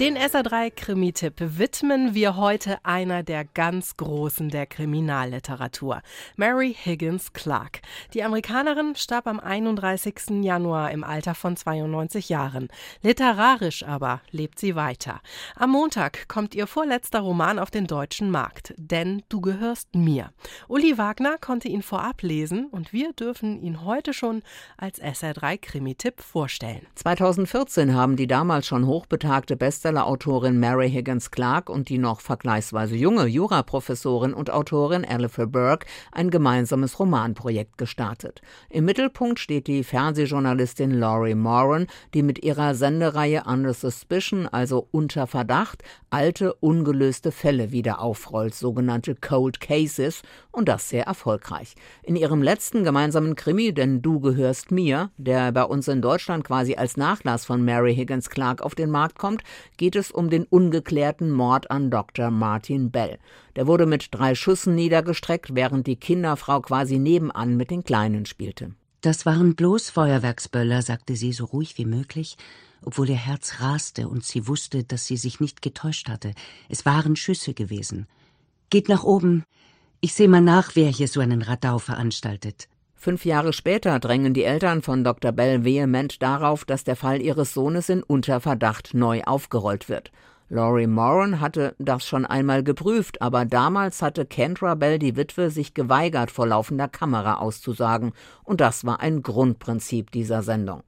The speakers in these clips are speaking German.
Den SA3 Krimi-Tipp widmen wir heute einer der ganz Großen der Kriminalliteratur, Mary Higgins Clark. Die Amerikanerin starb am 31. Januar im Alter von 92 Jahren. Literarisch aber lebt sie weiter. Am Montag kommt ihr vorletzter Roman auf den deutschen Markt, Denn du gehörst mir. Uli Wagner konnte ihn vorab lesen und wir dürfen ihn heute schon als SR3 Krimi-Tipp vorstellen. 2014 haben die damals schon hochbetagte Beste Bestseller-Autorin Mary Higgins Clark und die noch vergleichsweise junge Juraprofessorin und Autorin Alistair Burke ein gemeinsames Romanprojekt gestartet. Im Mittelpunkt steht die Fernsehjournalistin Laurie Moran, die mit ihrer Sendereihe Under Suspicion, also unter Verdacht, alte, ungelöste Fälle wieder aufrollt, sogenannte Cold Cases, und das sehr erfolgreich. In ihrem letzten gemeinsamen Krimi, denn du gehörst mir, der bei uns in Deutschland quasi als Nachlass von Mary Higgins Clark auf den Markt kommt, geht es um den ungeklärten Mord an Dr. Martin Bell. Der wurde mit drei Schüssen niedergestreckt, während die Kinderfrau quasi nebenan mit den Kleinen spielte. Das waren bloß Feuerwerksböller, sagte sie so ruhig wie möglich, obwohl ihr Herz raste und sie wusste, dass sie sich nicht getäuscht hatte. Es waren Schüsse gewesen. Geht nach oben. Ich sehe mal nach, wer hier so einen Radau veranstaltet. Fünf Jahre später drängen die Eltern von Dr. Bell vehement darauf, dass der Fall ihres Sohnes in Unterverdacht neu aufgerollt wird. Laurie Moran hatte das schon einmal geprüft, aber damals hatte Kendra Bell, die Witwe, sich geweigert, vor laufender Kamera auszusagen, und das war ein Grundprinzip dieser Sendung.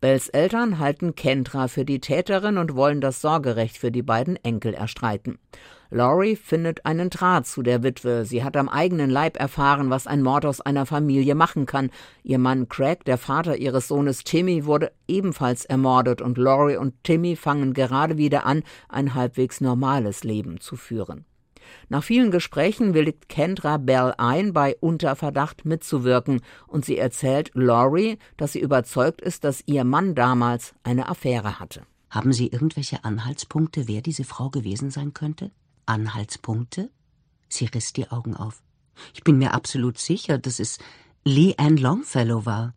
Bells Eltern halten Kendra für die Täterin und wollen das Sorgerecht für die beiden Enkel erstreiten. Laurie findet einen Draht zu der Witwe. Sie hat am eigenen Leib erfahren, was ein Mord aus einer Familie machen kann. Ihr Mann Craig, der Vater ihres Sohnes Timmy, wurde ebenfalls ermordet und Laurie und Timmy fangen gerade wieder an, ein halbwegs normales Leben zu führen. Nach vielen Gesprächen willigt Kendra Bell ein, bei Unterverdacht mitzuwirken, und sie erzählt Laurie, dass sie überzeugt ist, dass ihr Mann damals eine Affäre hatte. Haben Sie irgendwelche Anhaltspunkte, wer diese Frau gewesen sein könnte? Anhaltspunkte? Sie riss die Augen auf. Ich bin mir absolut sicher, dass es Lee Ann Longfellow war.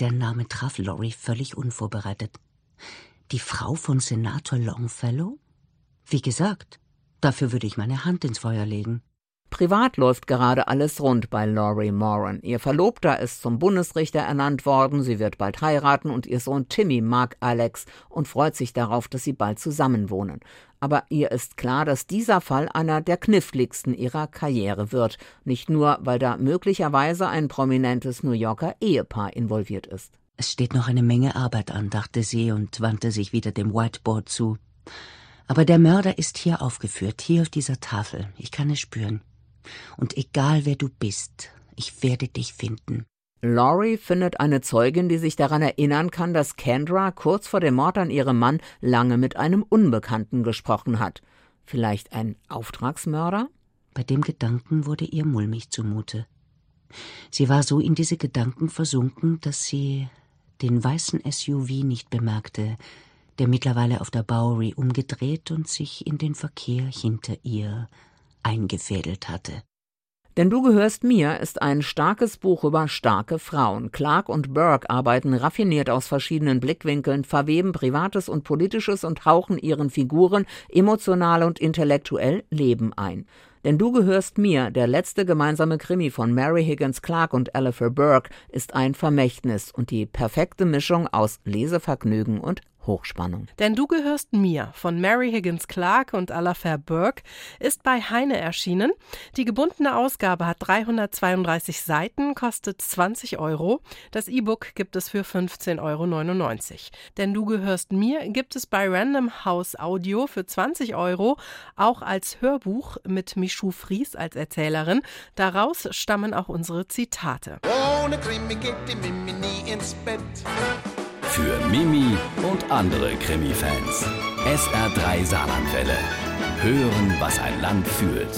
Der Name traf Laurie völlig unvorbereitet. Die Frau von Senator Longfellow? Wie gesagt, dafür würde ich meine Hand ins Feuer legen. Privat läuft gerade alles rund bei Laurie Moran. Ihr Verlobter ist zum Bundesrichter ernannt worden, sie wird bald heiraten und ihr Sohn Timmy mag Alex und freut sich darauf, dass sie bald zusammenwohnen. Aber ihr ist klar, dass dieser Fall einer der kniffligsten ihrer Karriere wird. Nicht nur, weil da möglicherweise ein prominentes New Yorker Ehepaar involviert ist. Es steht noch eine Menge Arbeit an, dachte sie und wandte sich wieder dem Whiteboard zu. Aber der Mörder ist hier aufgeführt, hier auf dieser Tafel. Ich kann es spüren. Und egal wer du bist, ich werde dich finden. Laurie findet eine Zeugin, die sich daran erinnern kann, dass Kendra kurz vor dem Mord an ihrem Mann lange mit einem Unbekannten gesprochen hat. Vielleicht ein Auftragsmörder? Bei dem Gedanken wurde ihr mulmig zumute. Sie war so in diese Gedanken versunken, dass sie den weißen SUV nicht bemerkte, der mittlerweile auf der Bowery umgedreht und sich in den Verkehr hinter ihr eingefädelt hatte. Denn du gehörst mir ist ein starkes Buch über starke Frauen. Clark und Burke arbeiten raffiniert aus verschiedenen Blickwinkeln, verweben Privates und Politisches und hauchen ihren Figuren emotional und intellektuell Leben ein. Denn du gehörst mir, der letzte gemeinsame Krimi von Mary Higgins Clark und Alistair Burke, ist ein Vermächtnis und die perfekte Mischung aus Lesevergnügen und Hochspannung. Denn du gehörst mir von Mary Higgins Clark und Alafair Burke ist bei Heine erschienen. Die gebundene Ausgabe hat 332 Seiten, kostet 20 Euro. Das E-Book gibt es für 15,99 Euro. Denn du gehörst mir gibt es bei Random House Audio für 20 Euro, auch als Hörbuch mit Michou Fries als Erzählerin. Daraus stammen auch unsere Zitate. Ohne Krimi geht die Mimi nie ins Bett. Für Mimi andere Krimi-Fans. SR3 Saarlandwelle. Hören, was ein Land fühlt.